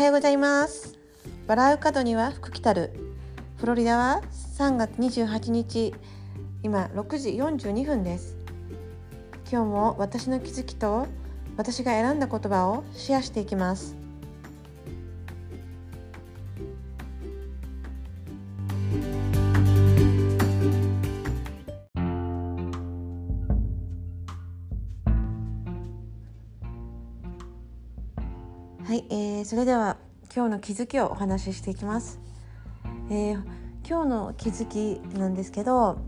はようございます。笑う角には福来たる。フロリダは3月28日今6時42分です。今日も私の気づきと私が選んだ言葉をシェアしていきます。えー、それでは今日の気づきをお話ししていきます、えー、今日の気づきなんですけど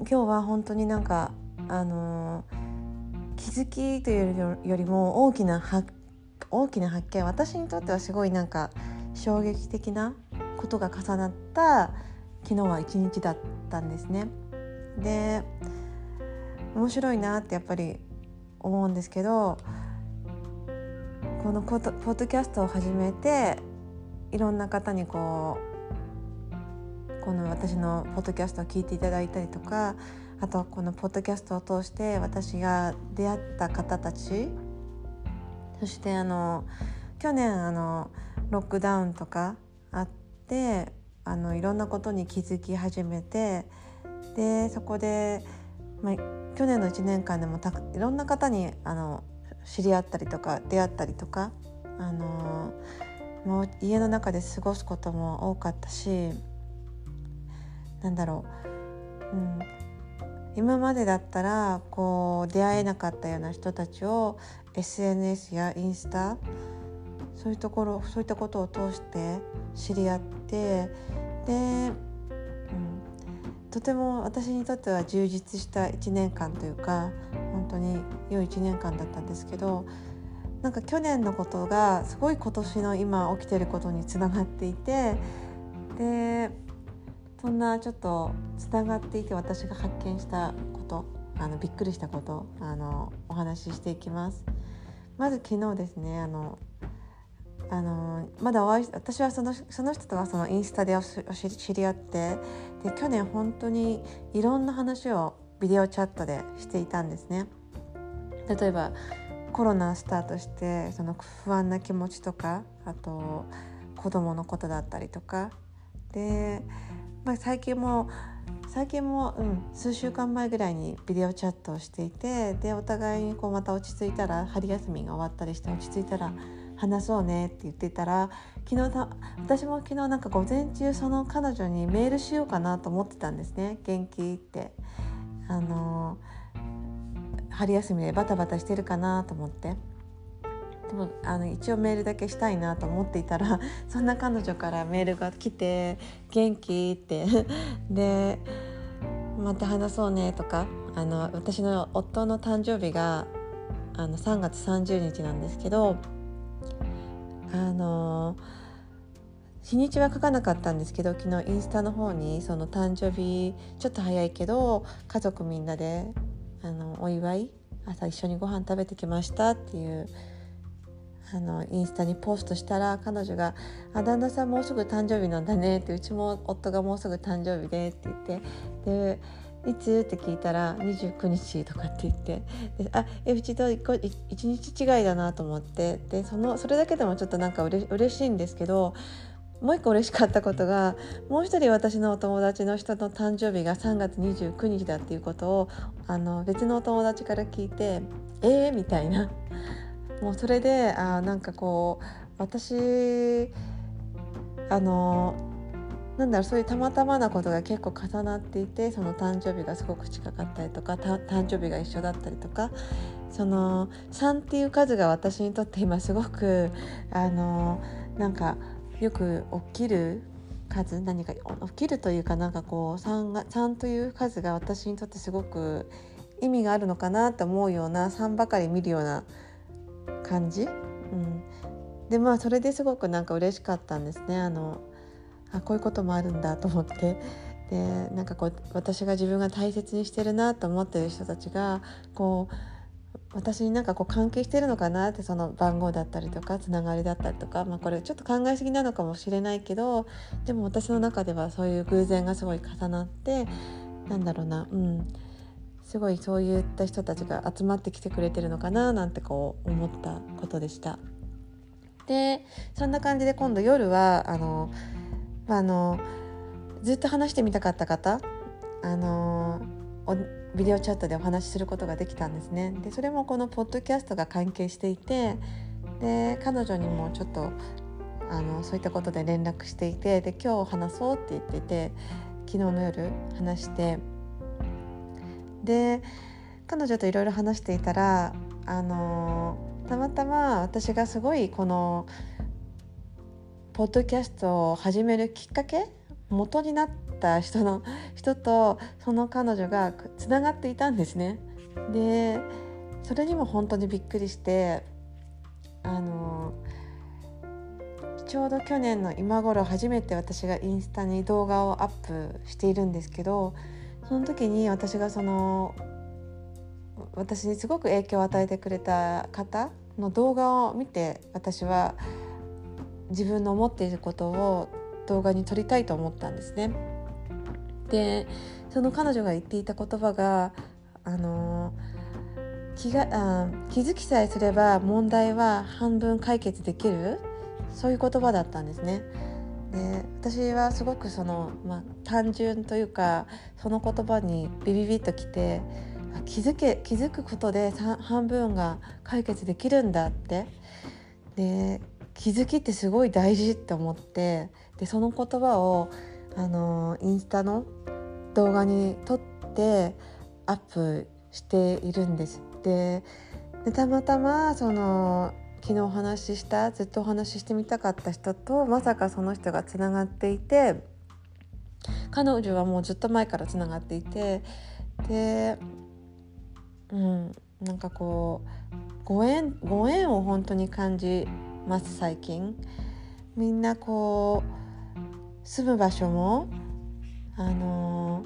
今日は本当になんかあのー、気づきというよりも大きな大きな発見私にとってはすごいなんか衝撃的なことが重なった昨日は一日だったんですね。で面白いなってやっぱり思うんですけどこのポッドキャストを始めていろんな方にこうこの私のポッドキャストを聞いていただいたりとかあとこのポッドキャストを通して私が出会った方たち。そしてあの去年あのロックダウンとかあってあのいろんなことに気づき始めてでそこで、まあ、去年の1年間でもたいろんな方にあの知り合ったりとか出会ったりとか、あのー、もう家の中で過ごすことも多かったしなんだろう、うん、今までだったらこう出会えなかったような人たちを SNS やインスタそういうところそういったことを通して知り合ってで、うん、とても私にとっては充実した1年間というか本当に良い1年間だったんですけどなんか去年のことがすごい今年の今起きてることにつながっていてでそんなちょっとつながっていて私が発見したことあのびっくりしたことあのお話ししていきます。まず昨日ですねあのあのまだお会い私はそのその人とはそのインスタで知り合ってで去年本当にいろんな話をビデオチャットでしていたんですね。例えばコロナスタートしてその不安な気持ちとかあと子供のことだったりとか。で、まあ、最近も最近も、うん、数週間前ぐらいにビデオチャットをしていてでお互いにこうまた落ち着いたら春休みが終わったりして落ち着いたら話そうねって言ってたら昨日私も昨日なんか午前中その彼女にメールしようかなと思ってたんですね。元気って。あの春休みでバタバタしてるかなと思ってでもあの一応メールだけしたいなと思っていたら そんな彼女からメールが来て「元気?」って で「また話そうね」とかあの私の夫の誕生日があの3月30日なんですけどあの日にちは書かなかったんですけど昨日インスタの方にその誕生日ちょっと早いけど家族みんなであのお祝い朝一緒にご飯食べてきましたっていうあのインスタにポストしたら彼女が「あ旦那さんもうすぐ誕生日なんだね」ってうちも夫がもうすぐ誕生日でって言ってでいつ？って聞いたら29日とかって言ってであえうちと1日違いだなと思ってでそのそれだけでもちょっとなんかうれ嬉しいんですけどもう一個嬉しかったことがもう一人私のお友達の人の誕生日が3月29日だっていうことをあの別のお友達から聞いて「えー?」みたいなもうそれであなんかこう私あのなんだろうそういうたまたまなことが結構重なっていてその誕生日がすごく近かったりとか誕生日が一緒だったりとかその3っていう数が私にとって今すごくあのなんかよく起きる数何か起きるというかなんかこう 3, が3という数が私にとってすごく意味があるのかなと思うような3ばかり見るような感じ、うん、でまあそれですごくなんか嬉しかったんですね。あのあこういうこともあるんだと思って。でなんかこう私が自分が大切にしてるなと思ってる人たちがこう私になんかこう関係してるのかなってその番号だったりとかつながりだったりとか、まあ、これちょっと考えすぎなのかもしれないけどでも私の中ではそういう偶然がすごい重なってなんだろうなうんすごいそういった人たちが集まってきてくれてるのかななんてこう思ったことでした。でそんな感じで今度夜はあの、まあ、あのずっと話してみたかった方あのおビデオチャットでお話しすることができたんですね。でそれもこのポッドキャストが関係していてで彼女にもちょっとあのそういったことで連絡していてで今日話そうって言っていて昨日の夜話してで彼女といろいろ話していたらあのたまたま私がすごいこのポッドキャストを始めるきっかけ元になった人の 人とその彼女がつながっていたんですね。でそれにも本当にびっくりしてあのちょうど去年の今頃初めて私がインスタに動画をアップしているんですけどその時に私がその私にすごく影響を与えてくれた方の動画を見て私は自分の思っていることを動画に撮りたいと思ったんですね。でその彼女が言っていた言葉があの気があ気づきさえすれば問題は半分解決できるそういう言葉だったんですね。で私はすごくその、まあ、単純というかその言葉にビビビッときて気づけ気づくことで半分が解決できるんだってで気づきってすごい大事って思ってでその言葉をあのインスタの動画に撮ってアップしているんです。でたまたまその昨日お話ししたずっとお話ししてみたかった人とまさかその人がつながっていて彼女はもうずっと前からつながっていてでうんなんかこうご縁ご縁を本当に感じます最近。みんなこう住む場所もあの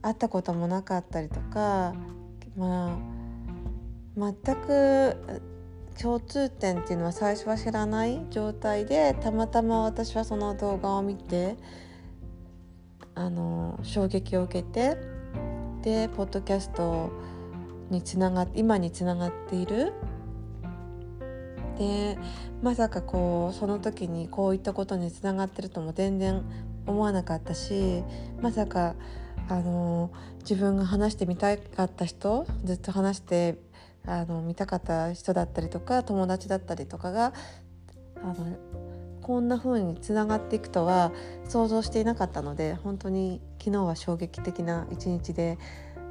会ったこともなかったりとかまあ全く共通点っていうのは最初は知らない状態でたまたま私はその動画を見てあの衝撃を受けてでポッドキャストにつながって今につながっているでまさかこうその時にこういったことにつながってるとも全然思わなかったしまさかあの自分が話してみたかった人ずっと話してあの見たかった人だったりとか友達だったりとかがあのこんな風につながっていくとは想像していなかったので本当に昨日は衝撃的な一日で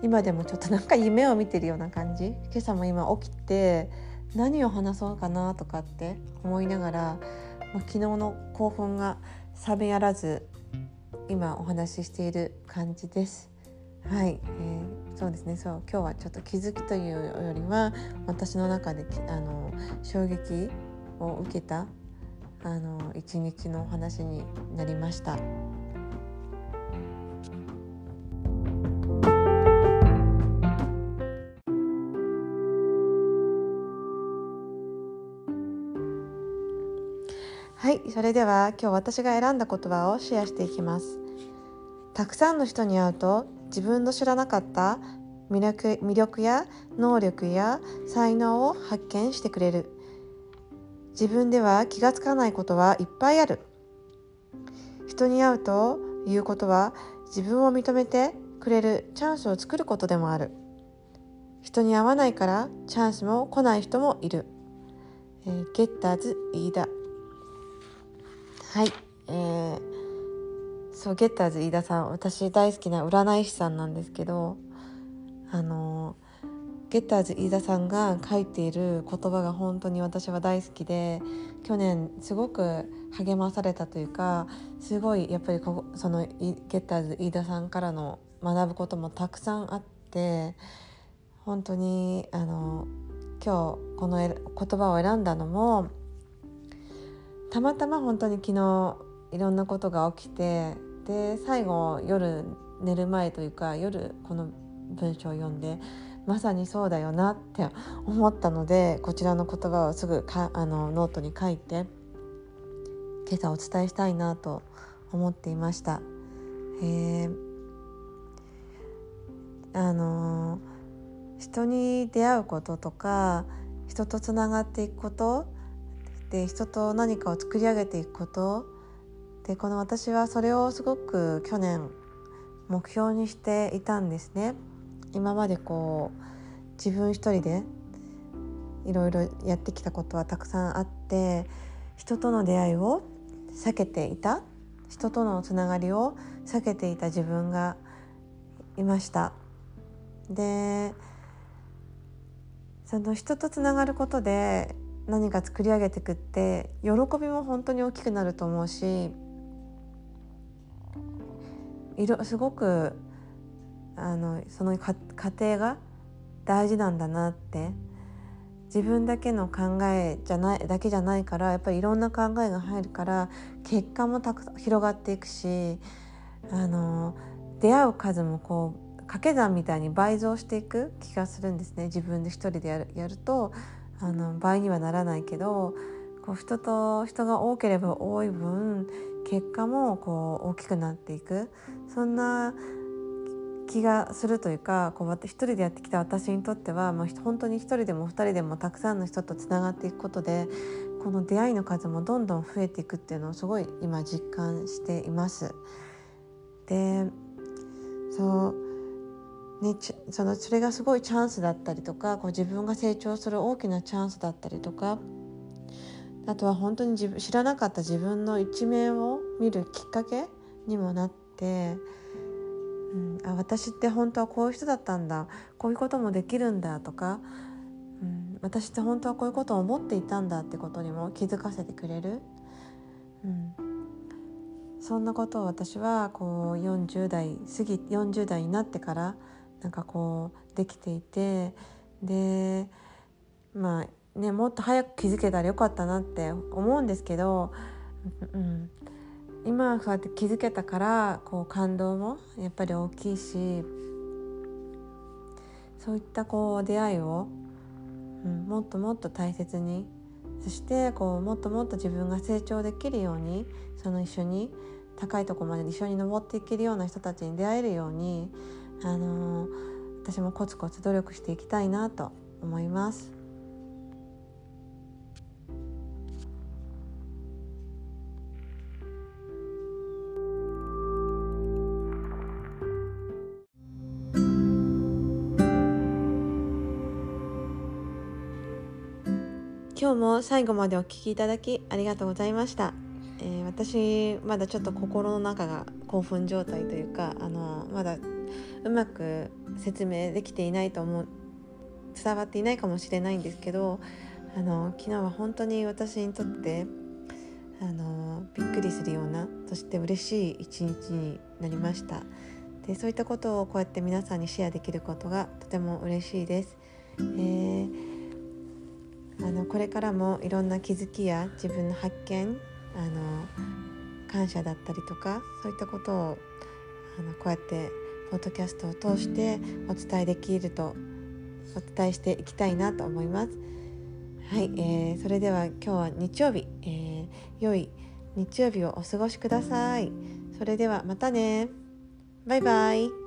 今でもちょっとなんか夢を見てるような感じ。今朝も今起きて何を話そうかなとかって思いながら、まあ、昨日の興奮が冷めやらず今お話ししている感じです。はい、えー、そうですねそう今日はちょっと気づきというよりは私の中であの衝撃を受けたあの一日のお話になりました。それでは今日私が選んだ言葉をシェアしていきます。たくさんの人に会うと自分の知らなかった魅力や能力や才能を発見してくれる。自分では気がつかないことはいっぱいある。人に会うということは自分を認めてくれるチャンスを作ることでもある。人に会わないからチャンスも来ない人もいる、えー、ゲッターズ飯田。はい、えー、そうゲッターズ飯田さん私大好きな占い師さんなんですけどあのゲッターズ飯田さんが書いている言葉が本当に私は大好きで去年すごく励まされたというかすごいやっぱりこそのゲッターズ飯田さんからの学ぶこともたくさんあって本当にあの今日この言葉を選んだのもたまたま本当に昨日いろんなことが起きてで最後夜寝る前というか夜この文章を読んでまさにそうだよなって思ったのでこちらの言葉をすぐかあのノートに書いて今朝お伝えしたいなと思っていました。えー、あの人に出会うこととか人とつながっていくことで人と何かを作り上げていくことでこの私はそれをすごく去年目標にしていたんですね。今までこう自分一人でいろいろやってきたことはたくさんあって人との出会いを避けていた人とのつながりを避けていた自分がいました。でその人とつながることで何か作り上げてくって喜びも本当に大きくなると思うしすごくあのその過程が大事なんだなって自分だけの考えじゃないだけじゃないからやっぱりいろんな考えが入るから結果もたく広がっていくしあの出会う数もこう掛け算みたいに倍増していく気がするんですね。自分で一人でやるやるとあの倍にはならないけどこう人と人が多ければ多い分結果もこう大きくなっていくそんな気がするというかこう一人でやってきた私にとっては、まあ、本当に一人でも二人でもたくさんの人とつながっていくことでこの出会いの数もどんどん増えていくっていうのをすごい今実感しています。でそうね、そのそれがすごいチャンスだったりとかこう自分が成長する大きなチャンスだったりとかあとは本当に自分知らなかった自分の一面を見るきっかけにもなって、うん、あ私って本当はこういう人だったんだこういうこともできるんだとか、うん、私って本当はこういうことを思っていたんだってことにも気づかせてくれる、うん、そんなことを私はこう40代過ぎ40代になってからなんかこうできていてでまあね、もっと早く気づけたらよかったなって思うんですけど、うん、今そうやって気づけたからこう感動もやっぱり大きいしそういったこう出会いを、うん、もっともっと大切にそしてこうもっともっと自分が成長できるようにその一緒に高いとこまで一緒に登っていけるような人たちに出会えるように、あのー、私もコツコツ努力していきたいなと思います。今日も最後までお聴きいただきありがとうございました、えー、私まだちょっと心の中が興奮状態というかあのまだうまく説明できていないと思う伝わっていないかもしれないんですけどあの昨日は本当に私にとってあのびっくりするようなそして嬉しい一日になりました。でそういったことをこうやって皆さんにシェアできることがとても嬉しいです、えーあのこれからもいろんな気づきや自分の発見あの感謝だったりとかそういったことをあのこうやってポッドキャストを通してお伝えできるとお伝えしていきたいなと思います。はい、えー、それでは今日は日曜日、えー、良い日曜日をお過ごしください。それではまたね。バイバイ。